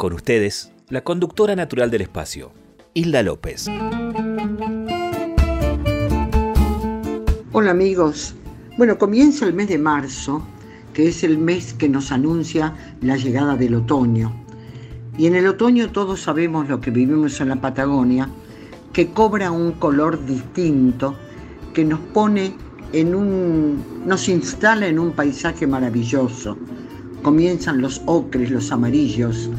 Con ustedes, la conductora natural del espacio, Hilda López. Hola amigos. Bueno, comienza el mes de marzo, que es el mes que nos anuncia la llegada del otoño. Y en el otoño todos sabemos lo que vivimos en la Patagonia, que cobra un color distinto, que nos pone en un, nos instala en un paisaje maravilloso. Comienzan los ocres, los amarillos.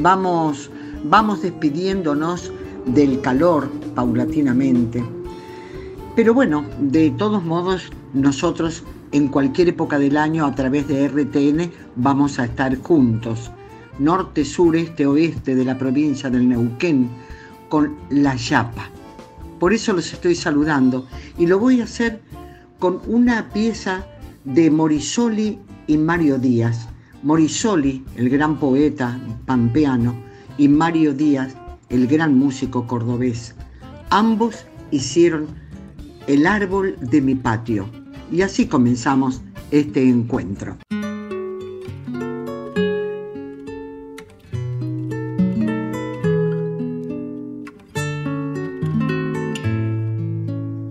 Vamos, vamos despidiéndonos del calor paulatinamente. Pero bueno, de todos modos, nosotros en cualquier época del año a través de RTN vamos a estar juntos, norte, sur, este, oeste de la provincia del Neuquén, con la Yapa. Por eso los estoy saludando y lo voy a hacer con una pieza de Morisoli y Mario Díaz. Morisoli, el gran poeta pampeano, y Mario Díaz, el gran músico cordobés. Ambos hicieron el árbol de mi patio. Y así comenzamos este encuentro.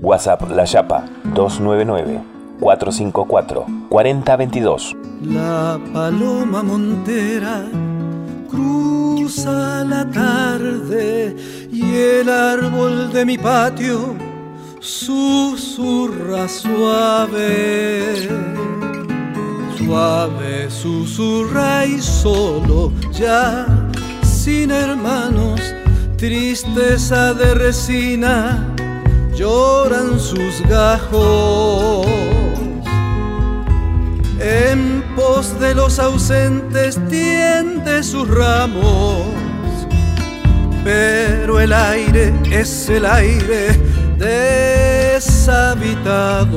WhatsApp La Yapa 299 454 4022. La paloma montera cruza la tarde y el árbol de mi patio susurra suave. Suave susurra y solo ya sin hermanos, tristeza de resina, lloran sus gajos. Pos de los ausentes tiende sus ramos, pero el aire es el aire deshabitado.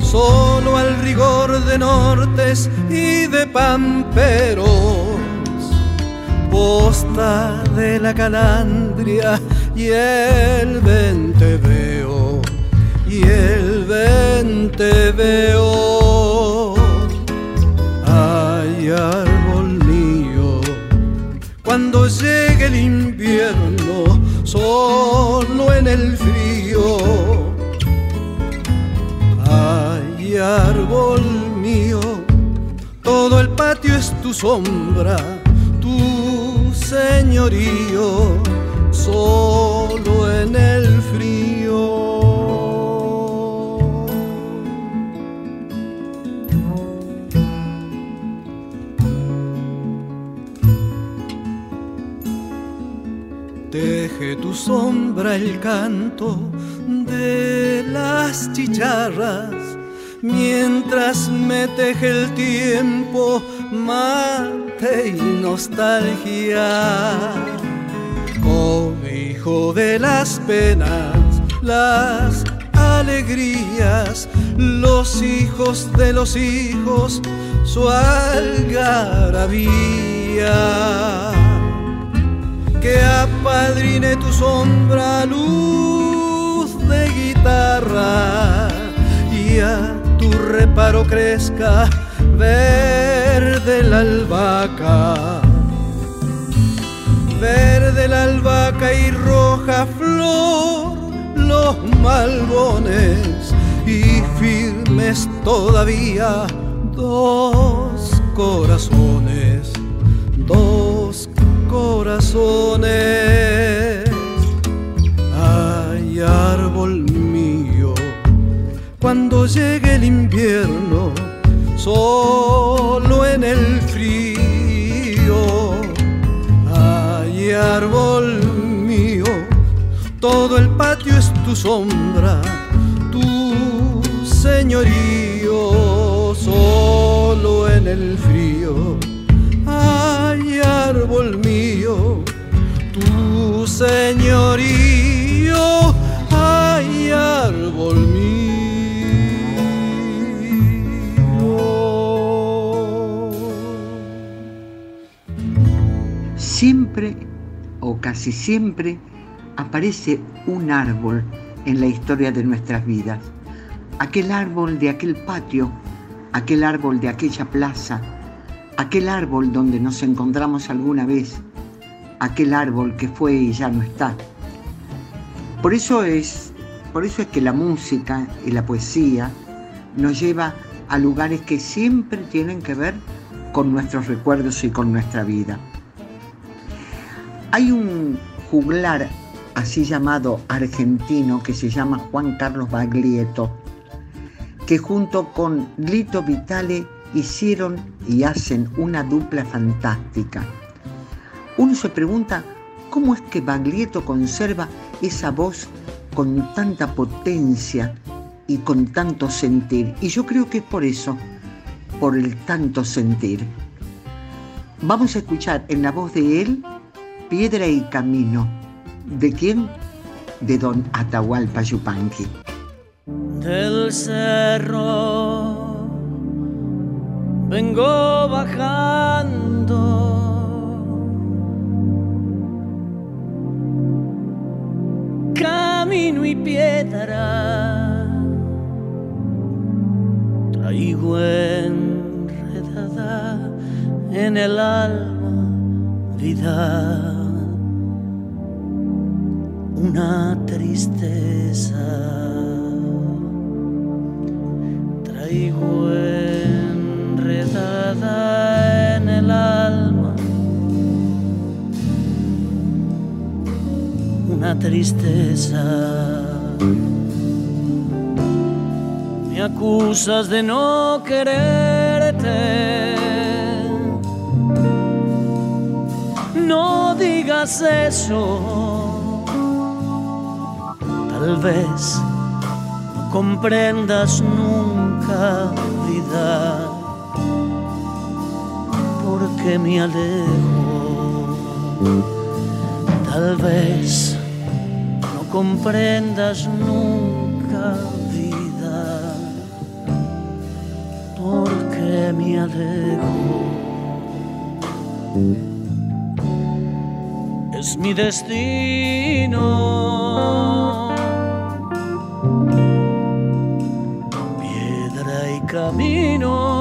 Solo al rigor de nortes y de pamperos, posta de la calandria y el vente veo, y el vente veo. Ay, árbol mío, cuando llegue el invierno, solo en el frío. Ay, árbol mío, todo el patio es tu sombra, tu señorío, solo en el Teje tu sombra el canto de las chicharras, mientras me teje el tiempo mate y nostalgia. Cobijo de las penas, las alegrías, los hijos de los hijos, su algarabía que apadrine tu sombra, luz de guitarra, y a tu reparo crezca verde la albahaca, verde la albahaca y roja flor los malbones, y firmes todavía dos corazones, dos corazones. Ay, árbol mío, cuando llegue el invierno, solo en el frío. Ay, árbol mío, todo el patio es tu sombra, tu señorío, solo en el frío árbol mío, tu señorío, ay árbol mío. Siempre o casi siempre aparece un árbol en la historia de nuestras vidas. Aquel árbol de aquel patio, aquel árbol de aquella plaza, aquel árbol donde nos encontramos alguna vez, aquel árbol que fue y ya no está. Por eso es, por eso es que la música y la poesía nos lleva a lugares que siempre tienen que ver con nuestros recuerdos y con nuestra vida. Hay un juglar así llamado argentino que se llama Juan Carlos Baglietto, que junto con Lito Vitale hicieron y hacen una dupla fantástica. Uno se pregunta cómo es que Baglietto conserva esa voz con tanta potencia y con tanto sentir. Y yo creo que es por eso, por el tanto sentir. Vamos a escuchar en la voz de él Piedra y Camino. ¿De quién? De don Atahualpa Yupanqui. Del cerro vengo bajando. Camino y piedra. Traigo enredada en el alma vida. Una tristeza. Traigo enredada en el alma. Una tristeza. Me acusas de no quererte. No digas eso. Tal vez no comprendas nunca vida porque me alejo. Tal vez no comprendas nunca vida. Porque me alejo es mi destino. Piedra y camino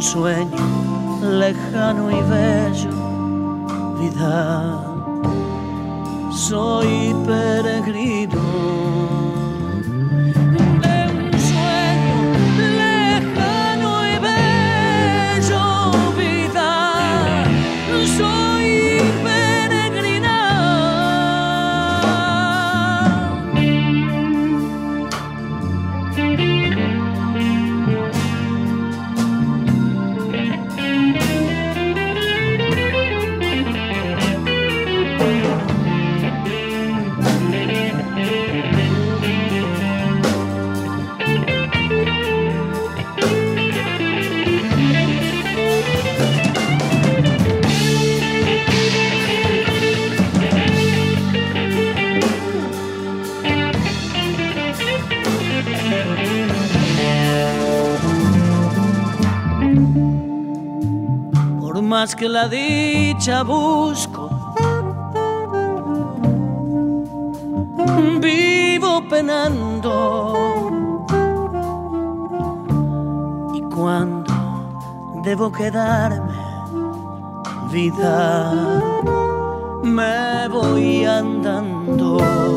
sueño lejano y bello vida. Soy peregrino más que la dicha busco. Vivo penando y cuando debo quedarme, vida, me voy andando.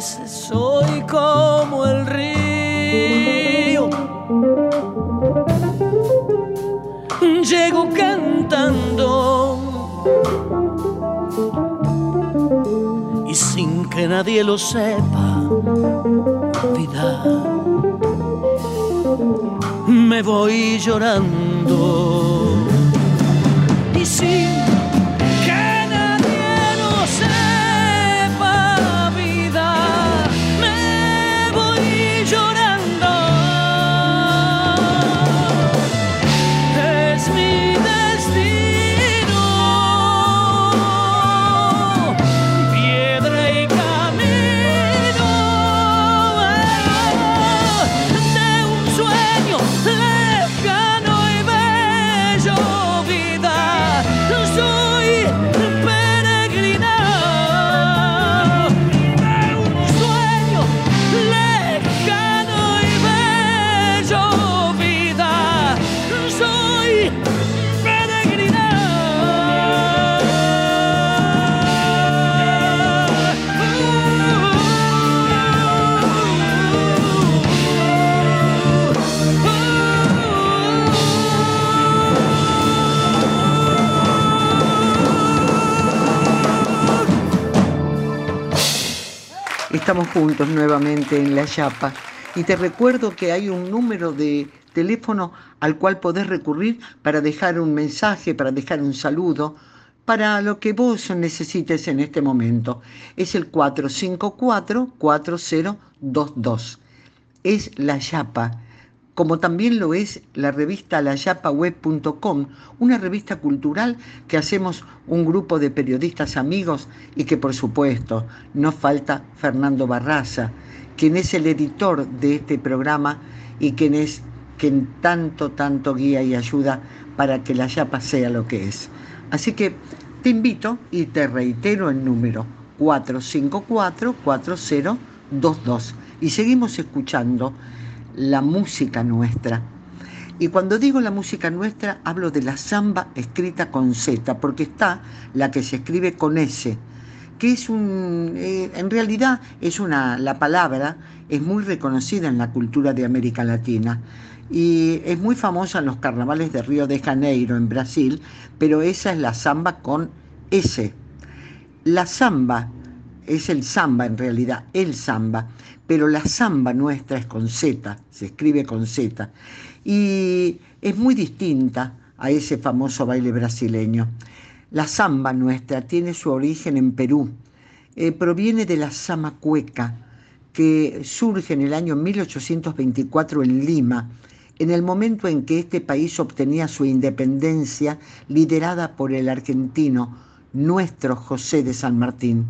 Veces soy como el río. Llego cantando y sin que nadie lo sepa, me voy llorando. Y sin Estamos juntos nuevamente en La Chapa y te recuerdo que hay un número de teléfono al cual podés recurrir para dejar un mensaje, para dejar un saludo, para lo que vos necesites en este momento. Es el 454-4022. Es La Chapa como también lo es la revista layapaweb.com, una revista cultural que hacemos un grupo de periodistas amigos y que por supuesto no falta Fernando Barraza, quien es el editor de este programa y quien es quien tanto, tanto guía y ayuda para que la Yapa sea lo que es. Así que te invito y te reitero el número 454-4022 y seguimos escuchando la música nuestra. Y cuando digo la música nuestra, hablo de la samba escrita con Z, porque está la que se escribe con S, que es un, eh, en realidad es una, la palabra es muy reconocida en la cultura de América Latina y es muy famosa en los carnavales de Río de Janeiro, en Brasil, pero esa es la samba con S. La samba es el samba en realidad, el samba, pero la samba nuestra es con Z, se escribe con Z, y es muy distinta a ese famoso baile brasileño. La samba nuestra tiene su origen en Perú, eh, proviene de la cueca, que surge en el año 1824 en Lima, en el momento en que este país obtenía su independencia liderada por el argentino, nuestro José de San Martín.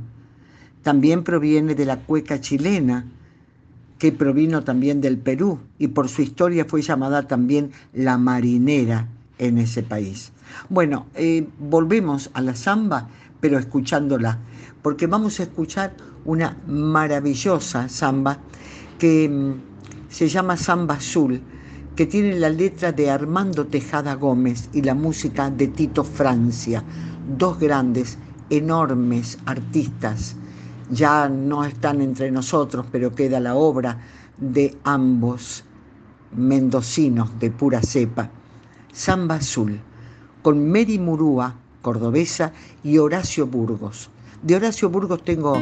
También proviene de la cueca chilena, que provino también del Perú y por su historia fue llamada también la marinera en ese país. Bueno, eh, volvemos a la samba, pero escuchándola, porque vamos a escuchar una maravillosa samba que mm, se llama Samba Azul, que tiene la letra de Armando Tejada Gómez y la música de Tito Francia, dos grandes, enormes artistas ya no están entre nosotros, pero queda la obra de ambos mendocinos de pura cepa, Samba Azul, con Mary Murúa, cordobesa, y Horacio Burgos. De Horacio Burgos tengo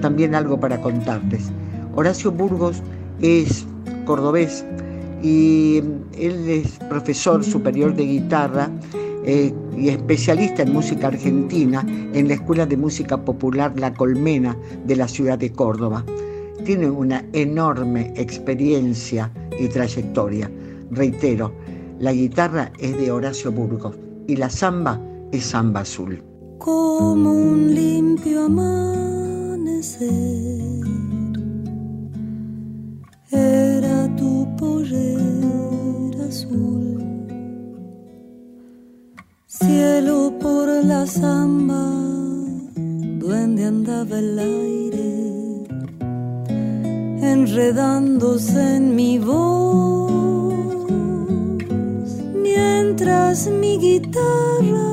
también algo para contarles. Horacio Burgos es cordobés y él es profesor superior de guitarra eh, y especialista en música argentina en la Escuela de Música Popular La Colmena de la ciudad de Córdoba. Tiene una enorme experiencia y trayectoria. Reitero, la guitarra es de Horacio Burgos y la samba es samba azul. Como un limpio amanecer, era tu poder azul Cielo por la samba, duende andaba el aire, enredándose en mi voz, mientras mi guitarra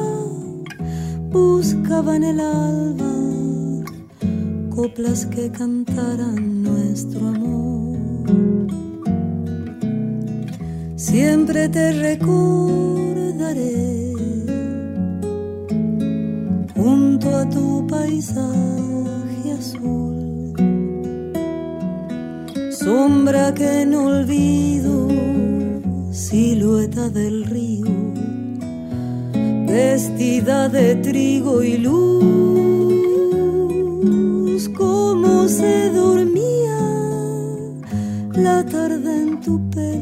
buscaba en el alba coplas que cantaran nuestro amor. Siempre te recordaré junto a tu paisaje azul, sombra que no olvido, silueta del río, vestida de trigo y luz, como se dormía la tarde en tu pelo,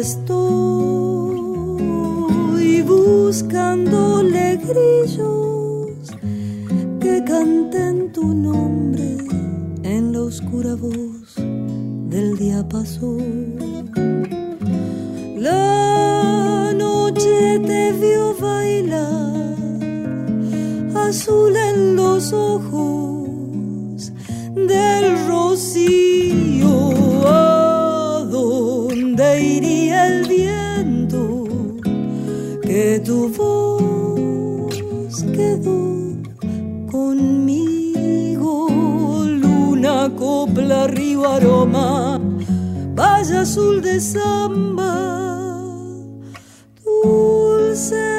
estoy buscándole grillos que canten tu nombre en la oscura voz del día pasó. La noche te vio bailar, azul en los ojos del rocío. Conmigo? Luna, copla, río, aroma, vaya azul de samba, dulce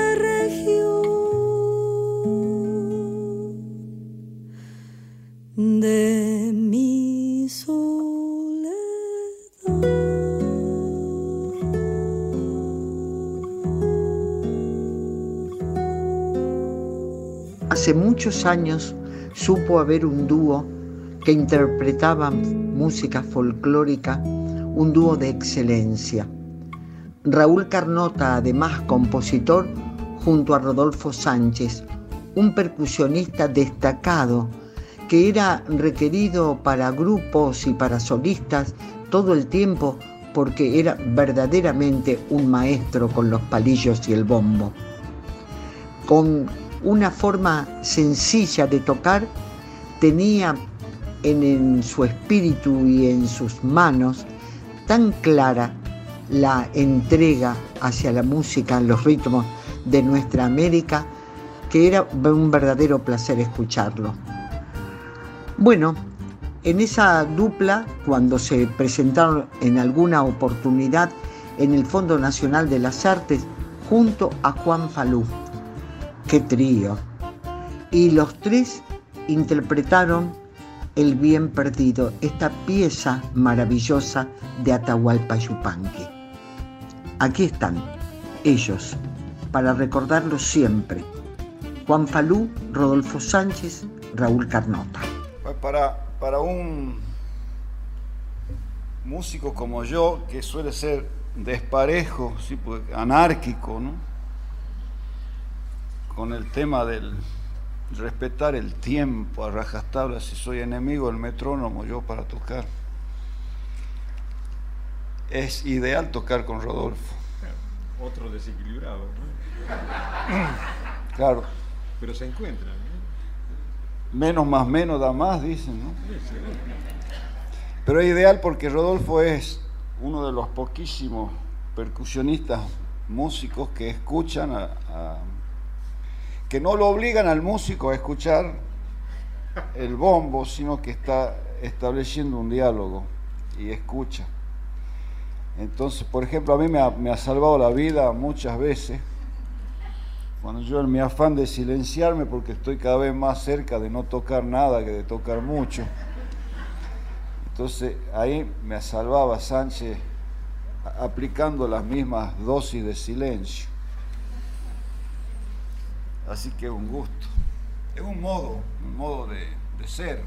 Hace muchos años supo haber un dúo que interpretaba música folclórica, un dúo de excelencia. Raúl Carnota, además compositor, junto a Rodolfo Sánchez, un percusionista destacado que era requerido para grupos y para solistas todo el tiempo porque era verdaderamente un maestro con los palillos y el bombo. Con una forma sencilla de tocar, tenía en, su espíritu y en sus manos tan clara la entrega hacia la música, los ritmos de nuestra América, que era un verdadero placer escucharlo. Bueno, en esa dupla, cuando se presentaron en alguna oportunidad en el Fondo Nacional de las Artes, junto a Juan Falú, qué trío. Y los tres interpretaron El bien perdido, esta pieza maravillosa de Atahualpa Yupanqui. Aquí están ellos, para recordarlos siempre. Juan Falú, Rodolfo Sánchez, Raúl Carnota. Para, para un músico como yo, que suele ser desparejo, ¿sí? Pues, anárquico, ¿no? Con el tema del respetar el tiempo a rajastabla, si soy enemigo del metrónomo yo para tocar. Es ideal tocar con Rodolfo. Otro desequilibrado, Claro. Pero se encuentran. Menos más menos da más, dicen, ¿no? Pero es ideal porque Rodolfo es uno de los poquísimos percusionistas músicos que escuchan a, que no lo obligan al músico a escuchar el bombo, sino que está estableciendo un diálogo y escucha. Entonces, por ejemplo, a mí me ha, salvado la vida muchas veces cuando yo en mi afán de silenciarme, porque estoy cada vez más cerca de no tocar nada que de tocar mucho, entonces ahí me salvaba Sánchez aplicando las mismas dosis de silencio. Así que es un gusto, es un modo, un modo de, de ser.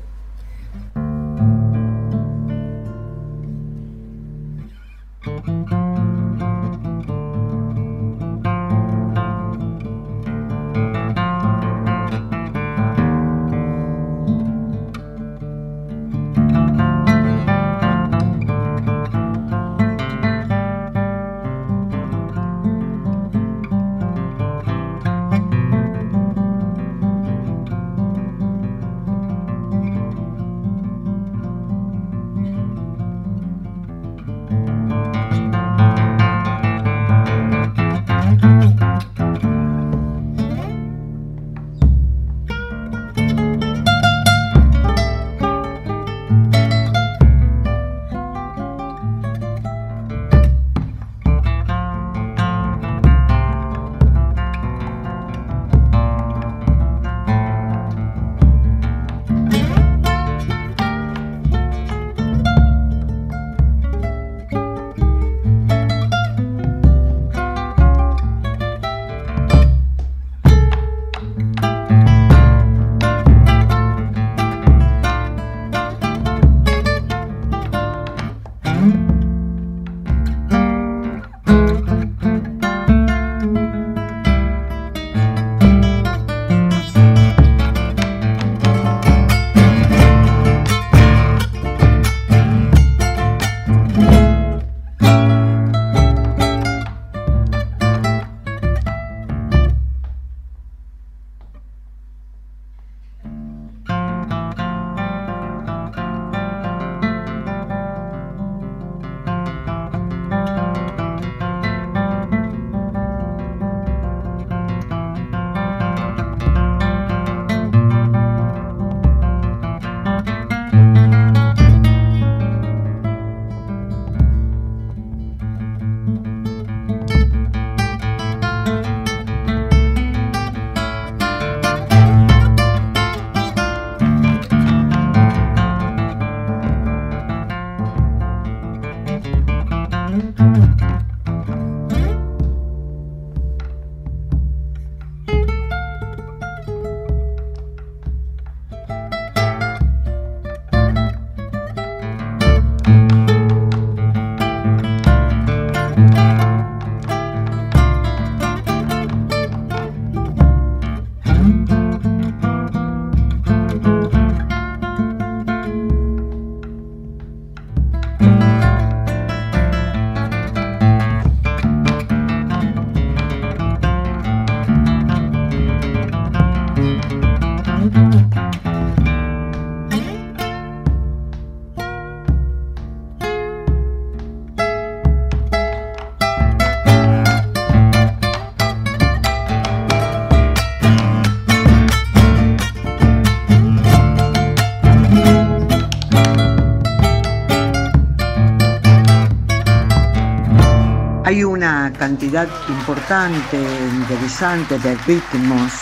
Cantidad importante, interesante de ritmos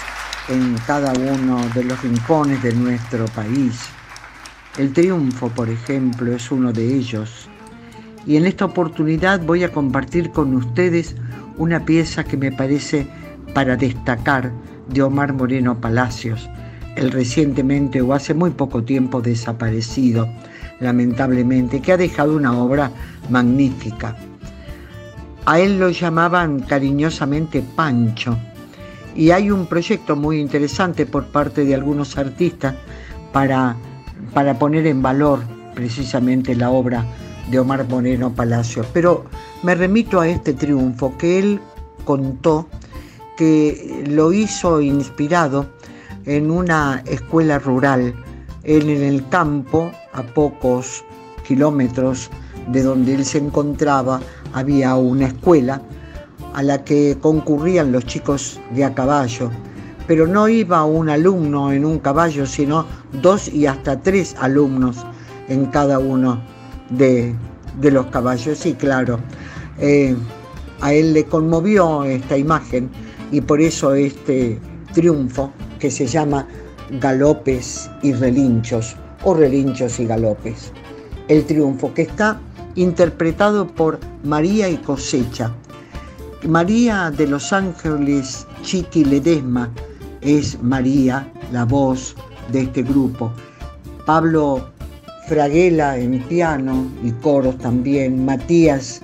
en cada uno de los rincones de nuestro país. El triunfo, por ejemplo, es uno de ellos. Y en esta oportunidad voy a compartir con ustedes una pieza que me parece para destacar de Omar Moreno Palacios, el recientemente o hace muy poco tiempo desaparecido. lamentablemente, que ha dejado una obra magnífica. A él lo llamaban cariñosamente Pancho y hay un proyecto muy interesante por parte de algunos artistas para, para poner en valor precisamente la obra de Omar Moreno Palacio. Pero me remito a este triunfo que él contó que lo hizo inspirado en una escuela rural, en el campo, a pocos kilómetros de donde él se encontraba, había una escuela a la que concurrían los chicos de a caballo, pero no iba un alumno en un caballo, sino dos y hasta tres alumnos en cada uno de, los caballos. Sí, claro, eh, a él le conmovió esta imagen y por eso este triunfo que se llama Galopes y Relinchos o Relinchos y Galopes. El triunfo que está interpretado por María y Cosecha. María de los Ángeles Chiqui Ledesma es María, la voz de este grupo. Pablo Fraguela en piano y coros también. Matías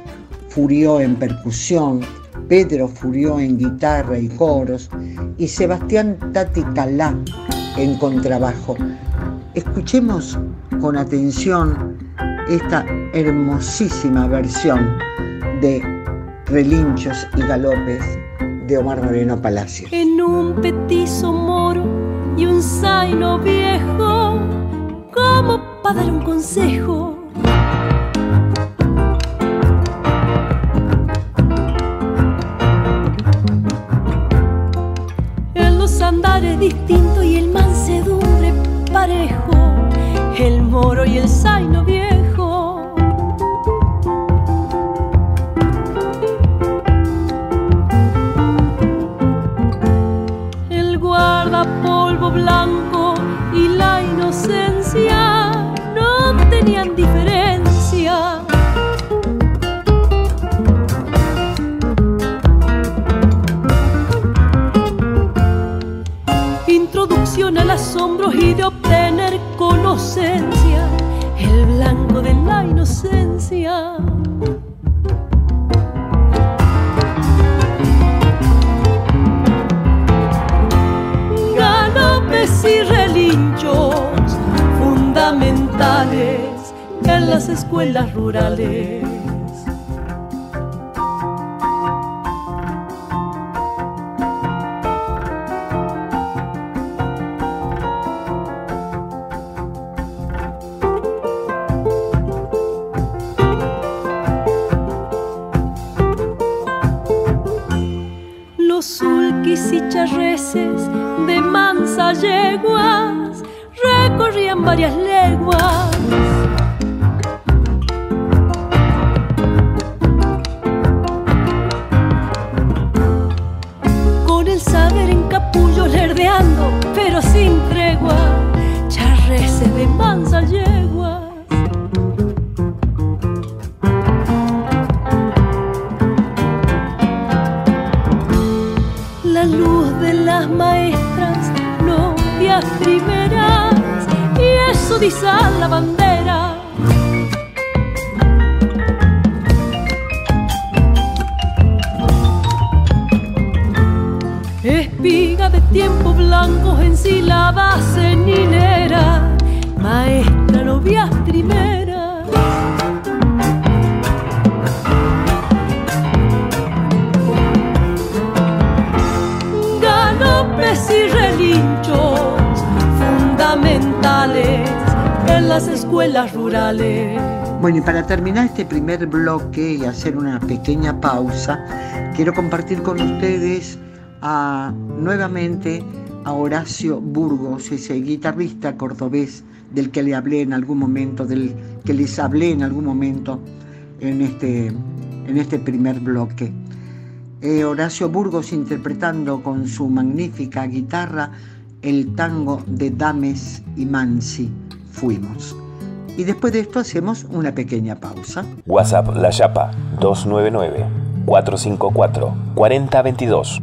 Furió en percusión. Pedro Furió en guitarra y coros. Y Sebastián Tati Calá en contrabajo. Escuchemos con atención esta hermosísima versión de Relinchos y Galopes de Omar Moreno Palacio. En un petizo moro y un zaino viejo, como para dar un consejo. En los andares distintos y el mansedumbre parejo, el moro y el zaino viejo Al asombro y de obtener conocencia, el blanco de la inocencia. y relinchos fundamentales en las escuelas rurales. Primer bloque y hacer una pequeña pausa, quiero compartir con ustedes a, nuevamente a Horacio Burgos, ese guitarrista cordobés del que le hablé en algún momento, del que les hablé en algún momento en este, en este primer bloque. Eh, Horacio Burgos interpretando con su magnífica guitarra el tango de Dames y Mansi, Fuimos. Y después de esto hacemos una pequeña pausa. WhatsApp La Yapa 299 454 4022.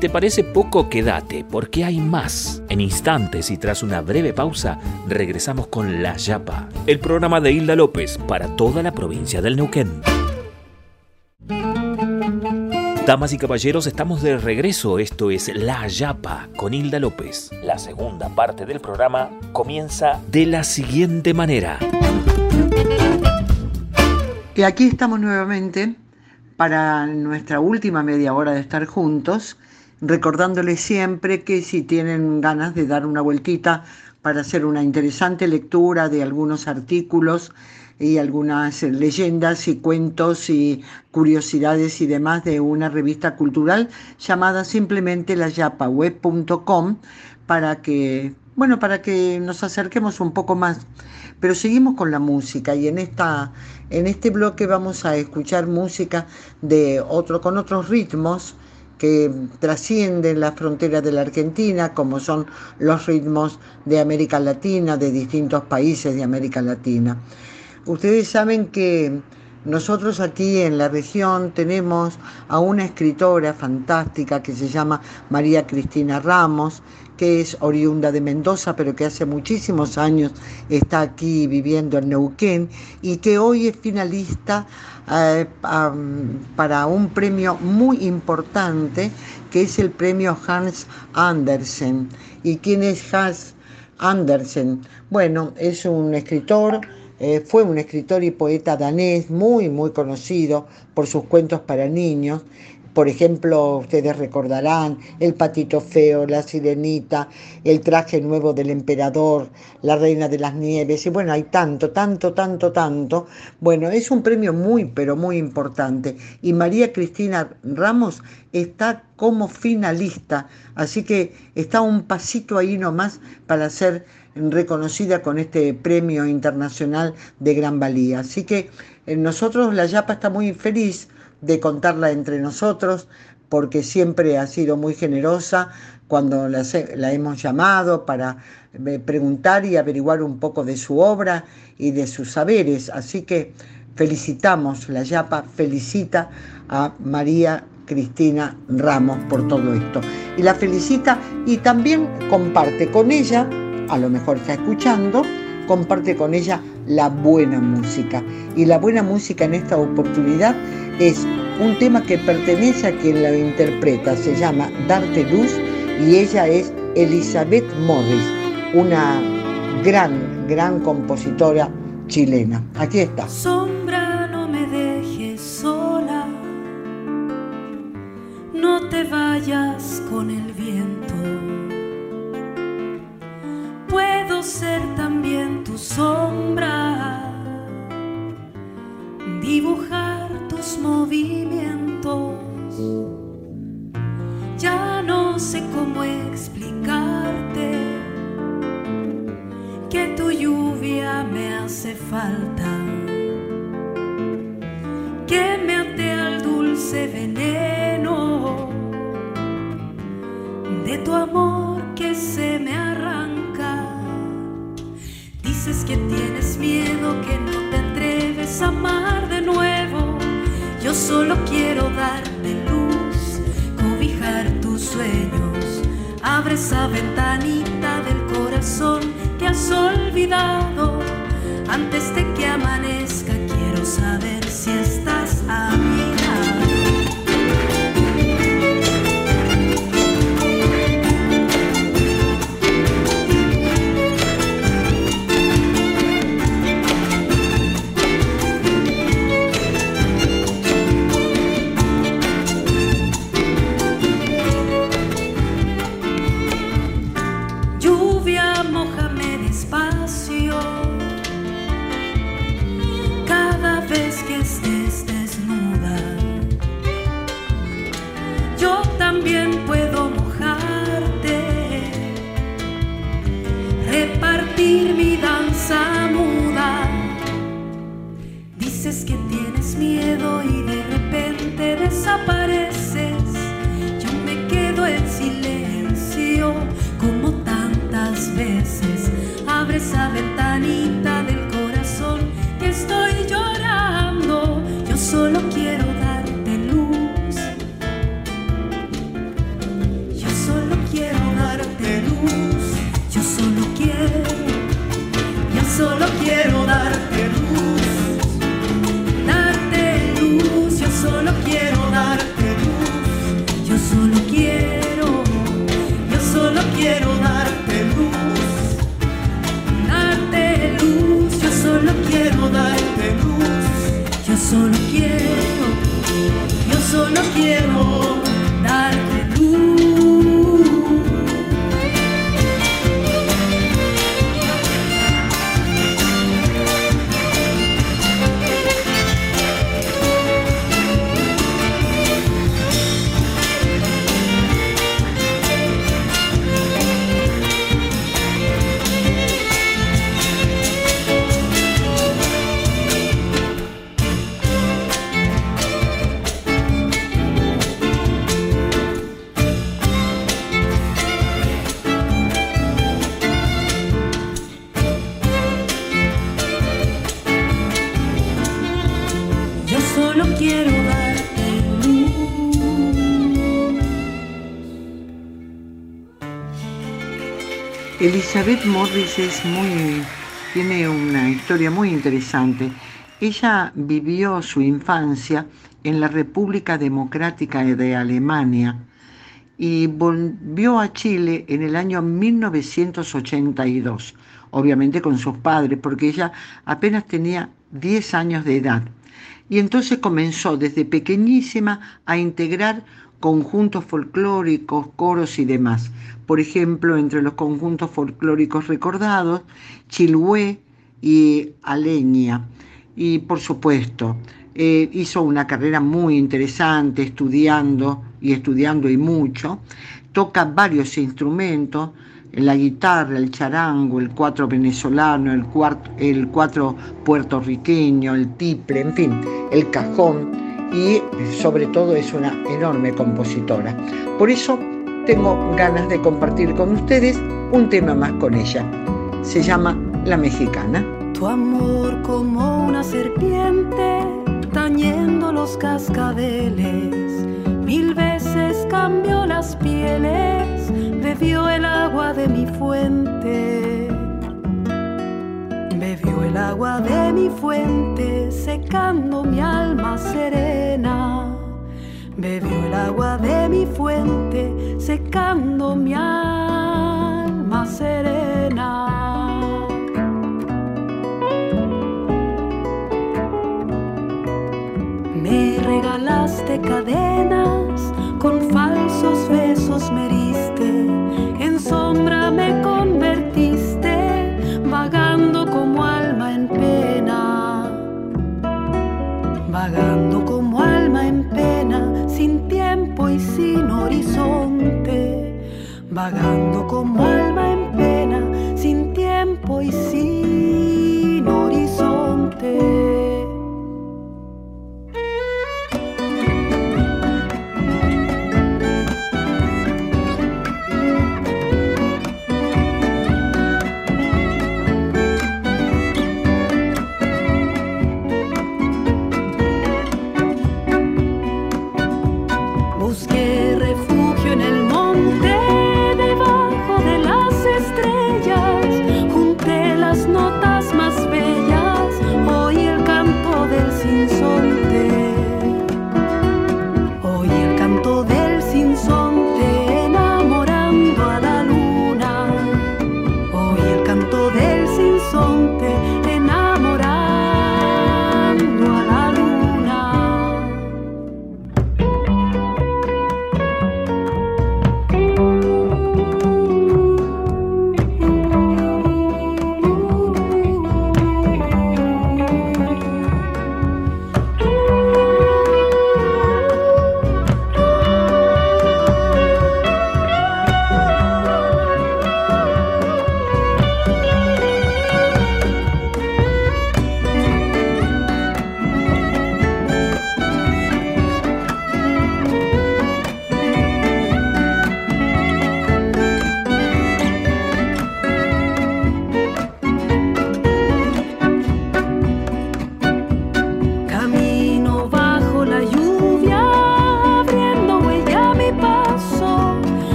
Te parece poco, quédate, porque hay más. En instantes y tras una breve pausa, regresamos con La Yapa, el programa de Hilda López para toda la provincia del Neuquén. Damas y caballeros, estamos de regreso. Esto es La Yapa con Hilda López. La segunda parte del programa comienza de la siguiente manera. Y aquí estamos nuevamente para nuestra última media hora de estar juntos, recordándoles siempre que si tienen ganas de dar una vueltita para hacer una interesante lectura de algunos artículos y algunas leyendas y cuentos y curiosidades y demás de una revista cultural llamada simplemente layapaweb.com para que bueno, para que nos acerquemos un poco más. Pero seguimos con la música y en esta en este bloque vamos a escuchar música de otro, con otros ritmos que trascienden las fronteras de la Argentina, como son los ritmos de América Latina, de distintos países de América Latina. Ustedes saben que nosotros aquí en la región tenemos a una escritora fantástica que se llama María Cristina Ramos, que es oriunda de Mendoza, pero que hace muchísimos años está aquí viviendo en Neuquén y que hoy es finalista eh, para un premio muy importante, que es el premio Hans Andersen. ¿Y quién es Hans Andersen? Bueno, es un escritor. Eh, fue un escritor y poeta danés muy, muy conocido por sus cuentos para niños por ejemplo, ustedes recordarán El patito feo, La sirenita, El traje nuevo del emperador, La reina de las nieves, y bueno, hay tanto, tanto, tanto, tanto. Bueno, es un premio muy, pero muy importante. Y María Cristina Ramos está como finalista, así que está un pasito ahí nomás para ser reconocida con este premio internacional de gran valía. Así que eh, nosotros, la Yapa está muy feliz de contarla entre nosotros, porque siempre ha sido muy generosa cuando la, hemos llamado para eh, preguntar y averiguar un poco de su obra y de sus saberes. Así que felicitamos, la Yapa felicita a María Cristina Ramos por todo esto. Y la felicita y también comparte con ella, a lo mejor está escuchando, comparte con ella la buena música. Y la buena música en esta oportunidad es un tema que pertenece a quien la interpreta, se llama Darte Luz y ella es Elizabeth Morris, una gran, gran compositora chilena. Aquí está. Sombra, no me dejes sola, no te vayas con el viento. Puedo ser falta, que me ate al dulce veneno de tu amor que se me arranca. Dices que tienes miedo, que no te atreves a amar de nuevo yo solo quiero darte luz, cobijar tus sueños. Abre esa ventanita del corazón que has olvidado. Antes de que amanezca, quiero darte luz. Yo solo quiero darte luz. Yo solo quiero. Yo solo quiero darte luz. Darte luz. Yo solo quiero darte luz. Yo solo quiero. Yo solo quiero darte luz. Darte luz. Yo solo quiero darte luz. Yo solo quiero solo quiero Elizabeth Morris es muy, tiene una historia muy interesante. Ella vivió su infancia en la República Democrática de Alemania y volvió a Chile en el año 1982, obviamente con sus padres, porque ella apenas tenía 10 años de edad. Y entonces comenzó desde pequeñísima a integrar conjuntos folclóricos, coros y demás. Por ejemplo, entre los conjuntos folclóricos recordados, Chilhué y Aleña. Y por supuesto, eh, hizo una carrera muy interesante estudiando y estudiando y mucho. Toca varios instrumentos, la guitarra, el charango, el cuatro venezolano, el, el cuatro puertorriqueño, el tiple, en fin, el cajón y sobre todo es una enorme compositora. Por eso tengo ganas de compartir con ustedes un tema más con ella. Se llama La Mexicana. Tu amor como una serpiente tañendo los cascabeles, mil veces cambió las pieles, bebió el agua de mi fuente el agua de mi fuente, secando mi alma serena. Bebió el agua de mi fuente, secando mi alma serena. Me regalaste cadenas, con falsos besos sin horizonte, vagando como alma en pena, sin tiempo y sin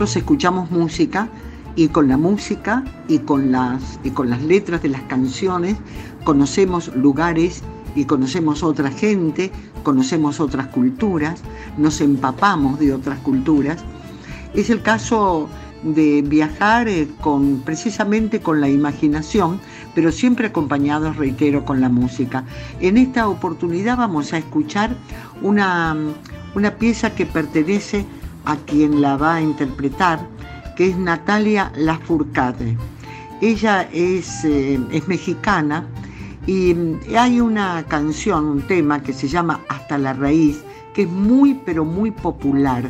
nosotros escuchamos música y con la música y con, las, y con las letras de las canciones conocemos lugares y conocemos otra gente, conocemos otras culturas, nos empapamos de otras culturas. Es el caso de viajar eh, con, precisamente con la imaginación, pero siempre acompañados, reitero, con la música. En esta oportunidad vamos a escuchar una, una pieza que pertenece a quien la va a interpretar, que es Natalia Lafourcade. Ella es, eh, es mexicana y hay una canción, un tema que se llama Hasta la raíz, que es muy pero muy popular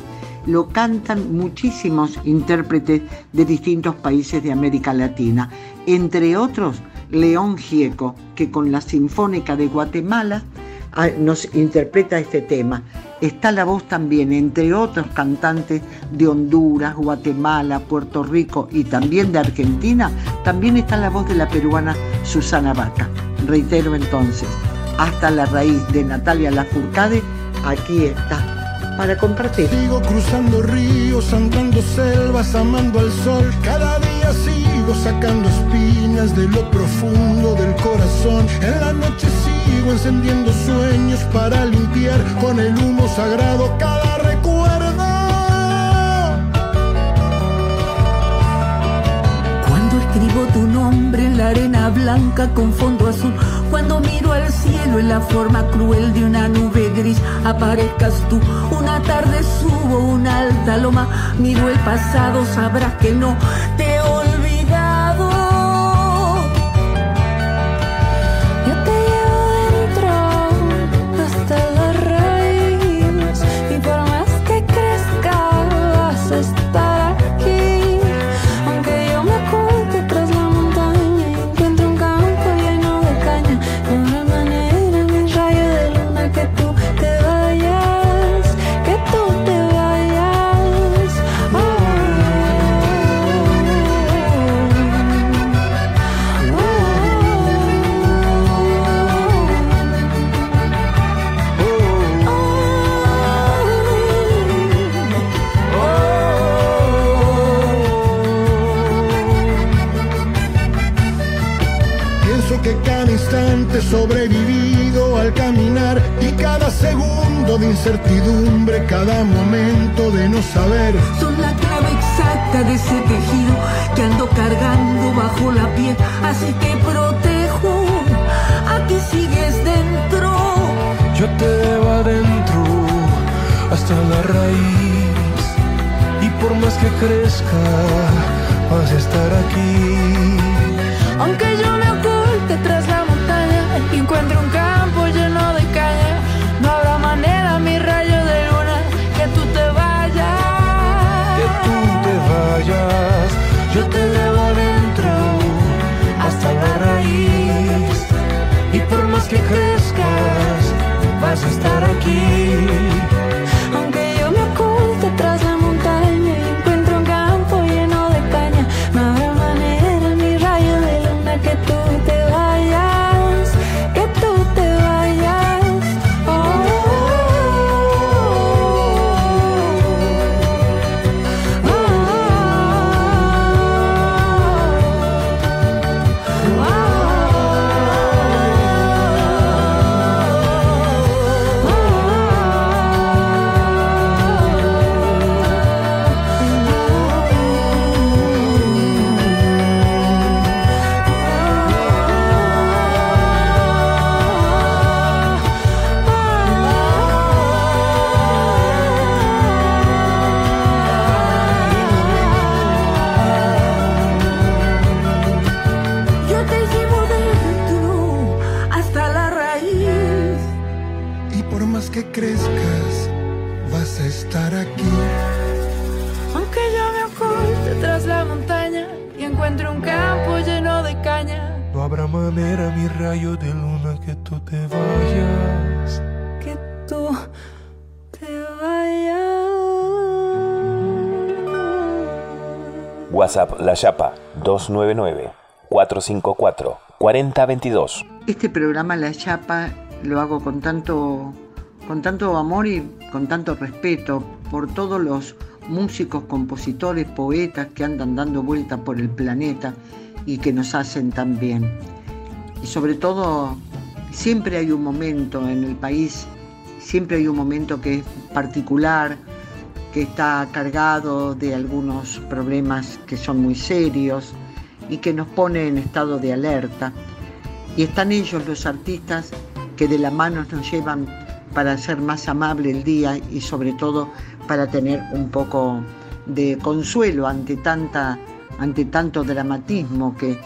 lo cantan muchísimos intérpretes de distintos países de América Latina, entre otros León Gieco, que con la Sinfónica de Guatemala ah, nos interpreta este tema. Está la voz también, entre otros cantantes de Honduras, Guatemala, Puerto Rico y también de Argentina, también está la voz de la peruana Susana Vaca. Reitero entonces, hasta la raíz de Natalia Lafourcade, aquí está para compartir. Sigo cruzando ríos, andando selvas, amando al sol. Cada día sigo sacando espinas de lo profundo del corazón. En la encendiendo sueños para limpiar con el humo sagrado cada recuerdo. Cuando escribo tu nombre en la arena blanca con fondo azul, cuando miro al cielo en la forma cruel de una nube gris, aparezcas tú. Una tarde subo una alta loma, miro el pasado, sabrás que no te vas a estar aquí. Aunque yo me oculte tras la montaña y encuentre un campo lleno de caña, no habrá manera, mi rayo de luna, que tú te vayas. Que tú te vayas, yo te llevo adentro hasta la raíz y por más que crezcas vas a estar aquí. Manera, mi rayo de luna, que tú te vayas. que tú te vayas. WhatsApp La Yapa 299-454-4022. Este programa La Chapa lo hago con tanto, con tanto amor y con tanto respeto por todos los músicos, compositores, poetas que andan dando vueltas por el planeta y que nos hacen tan bien. Y sobre todo, siempre hay un momento en el país, siempre hay un momento que es particular, que está cargado de algunos problemas que son muy serios y que nos pone en estado de alerta. Y están ellos, los artistas, que de la mano nos llevan para hacer más amable el día y sobre todo para tener un poco de consuelo ante, tanta, ante tanto dramatismo que,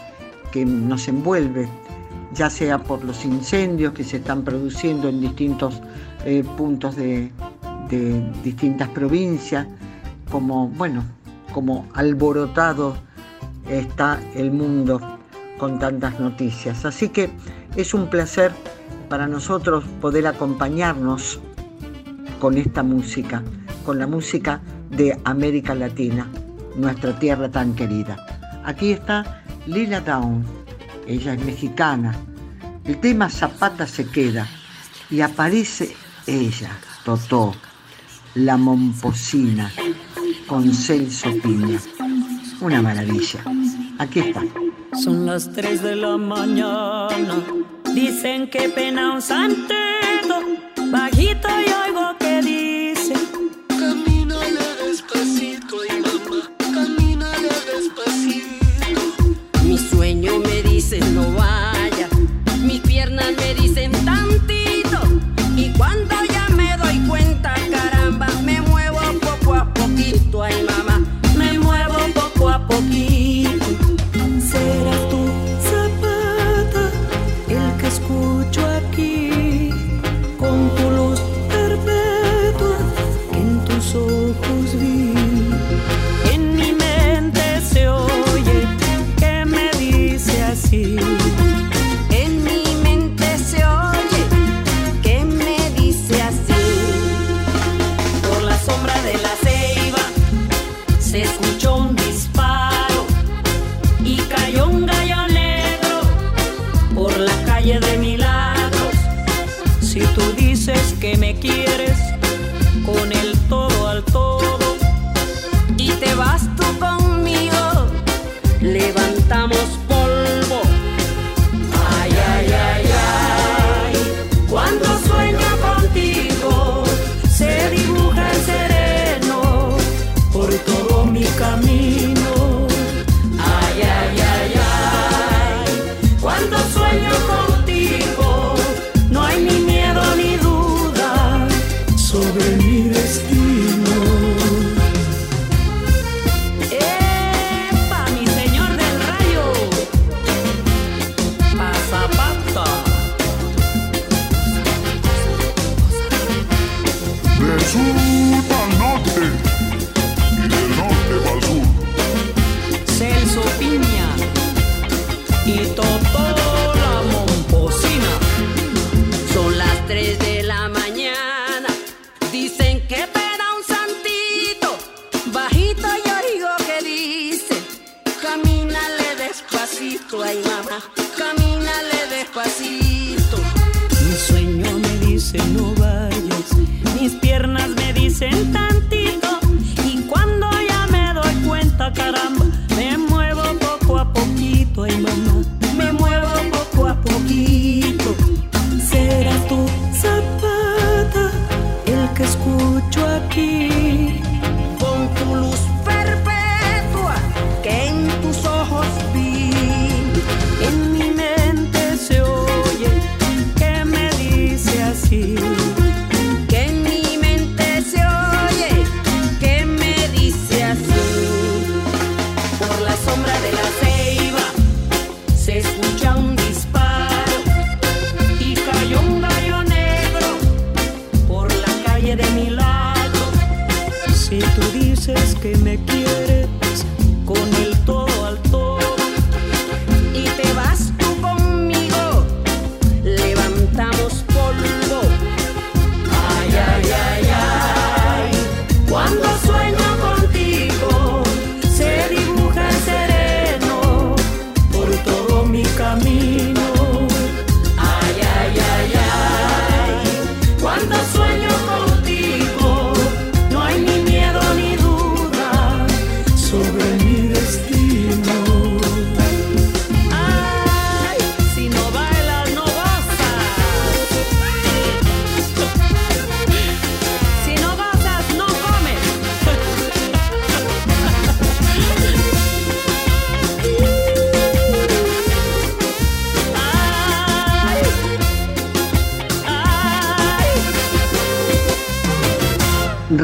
que nos envuelve, ya sea por los incendios que se están produciendo en distintos eh, puntos de, distintas provincias, como, bueno, como alborotado está el mundo con tantas noticias. Así que es un placer para nosotros poder acompañarnos con esta música, con la música de América Latina, nuestra tierra tan querida. Aquí está Lila Down ella es mexicana. El tema Zapata se queda y aparece ella, Totó, la momposina, con Celso Piña. Una maravilla. Aquí está. Son las 3 de la mañana. Dicen que pena un santo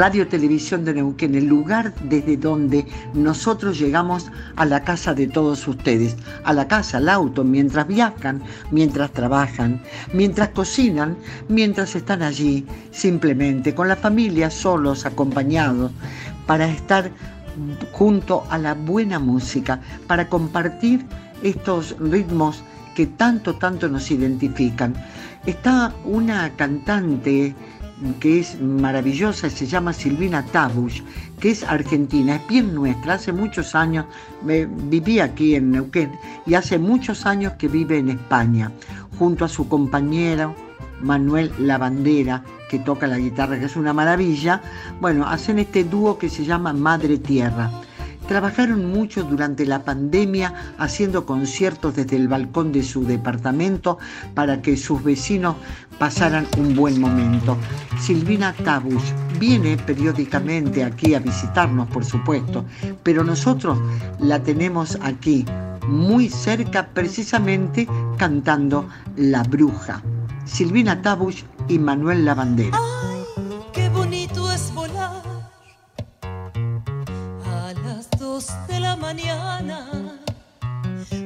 Radio Televisión de Neuquén, el lugar desde donde nosotros llegamos a la casa de todos ustedes, a la casa, al auto, mientras viajan, mientras trabajan, mientras cocinan, mientras están allí, simplemente, con la familia, solos, acompañados, para estar junto a la buena música, para compartir estos ritmos que tanto, tanto nos identifican. Está una cantante que es maravillosa, se llama Silvina Tabush, que es argentina, es bien nuestra, hace muchos años, me, viví aquí en Neuquén y hace muchos años que vive en España, junto a su compañero Manuel Lavandera, que toca la guitarra, que es una maravilla. Bueno, hacen este dúo que se llama Madre Tierra. Trabajaron mucho durante la pandemia haciendo conciertos desde el balcón de su departamento para que sus vecinos pasaran un buen momento. Silvina Tabush viene periódicamente aquí a visitarnos, por supuesto, pero nosotros la tenemos aquí muy cerca precisamente cantando La Bruja. Silvina Tabush y Manuel Lavandera. Dos de la mañana,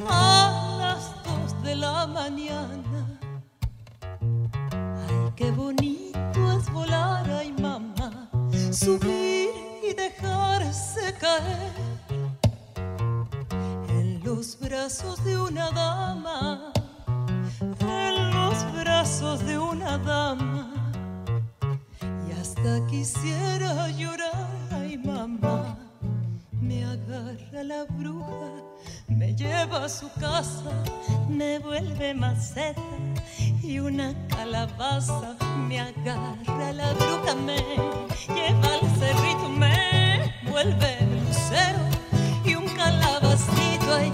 a las dos de la mañana. Ay, qué bonito es volar, ay mamá, subir y dejarse caer en los brazos de una dama en los brazos de una dama y hasta quisiera llorar, la bruja, me lleva a su casa, me vuelve maceta y una calabaza, me agarra. La bruja, me lleva al cerrito, me vuelve lucero y un calabacito, ay,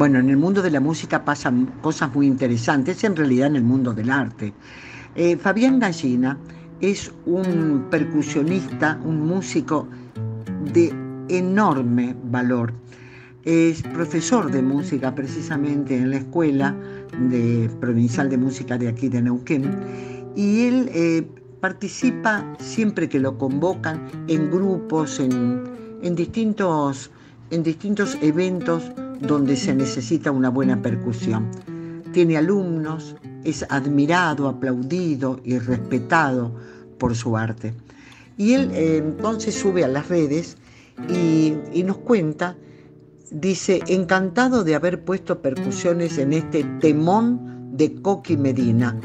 Bueno, en el mundo de la música pasan cosas muy interesantes, en realidad en el mundo del arte. Eh, Fabián Gallina es un percusionista, un músico de enorme valor. Es profesor de música precisamente en la escuela provincial de música de aquí de Neuquén y él eh, participa siempre que lo convocan en grupos, en, en distintos, en distintos eventos donde se necesita una buena percusión. Tiene alumnos, es admirado, aplaudido y respetado por su arte. Y él eh, entonces sube a las redes y, y nos cuenta, dice, encantado de haber puesto percusiones en este temón de Coqui Medina,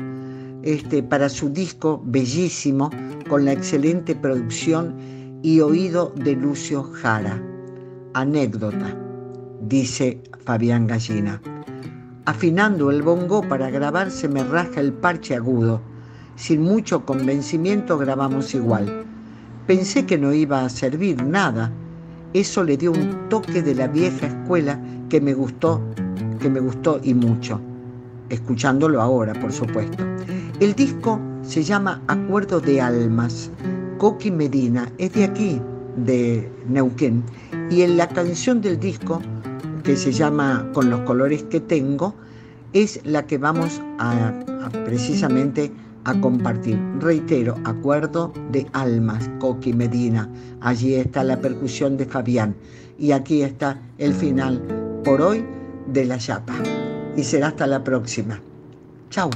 este, para su disco bellísimo, con la excelente producción y oído de Lucio Jara. Anécdota, dice Fabián Gallina. Afinando el bongo para grabar se me raja el parche agudo. Sin mucho convencimiento grabamos igual. Pensé que no iba a servir nada. Eso le dio un toque de la vieja escuela que me gustó, que me gustó y mucho. Escuchándolo ahora, por supuesto. El disco se llama Acuerdo de Almas. Coqui Medina es de aquí, de Neuquén, y en la canción del disco, que se llama Con los colores que tengo, es la que vamos a, a precisamente a compartir. Reitero, Acuerdo de Almas, Coqui Medina. Allí está la percusión de Fabián. Y aquí está el final por hoy de la chapa. Y será hasta la próxima. Chao.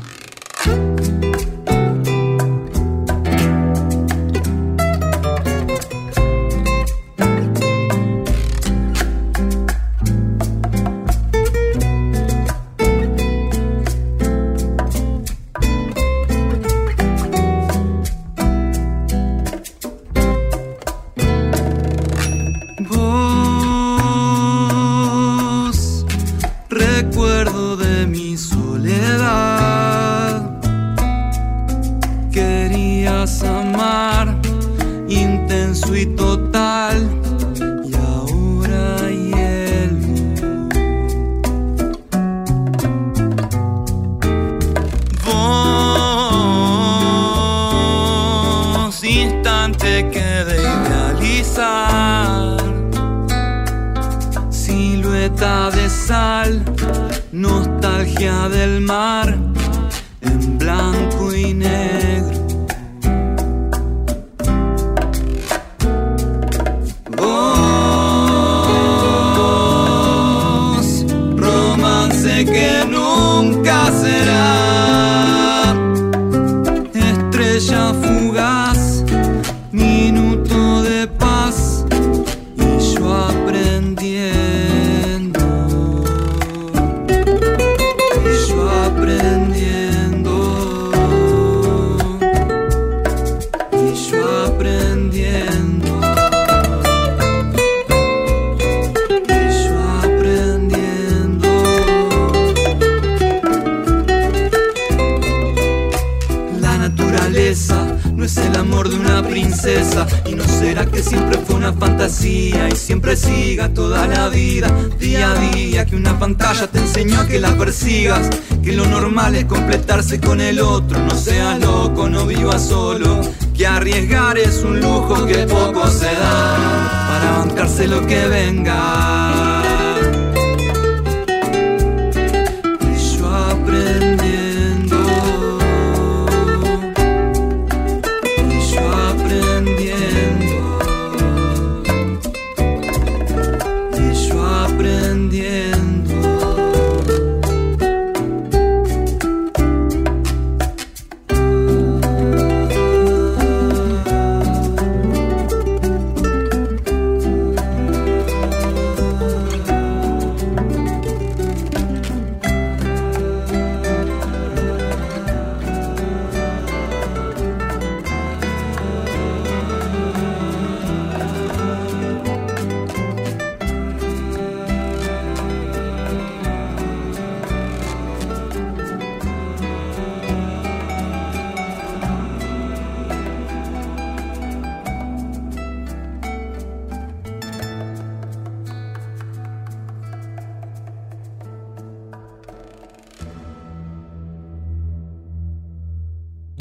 No es el amor de una princesa. Y no será que siempre fue una fantasía y siempre siga toda la vida, día a día, que una pantalla te enseñó a que la persigas, que lo normal es completarse con el otro, no seas loco, no vivas solo, que arriesgar es un lujo que poco se da. Para bancarse lo que venga.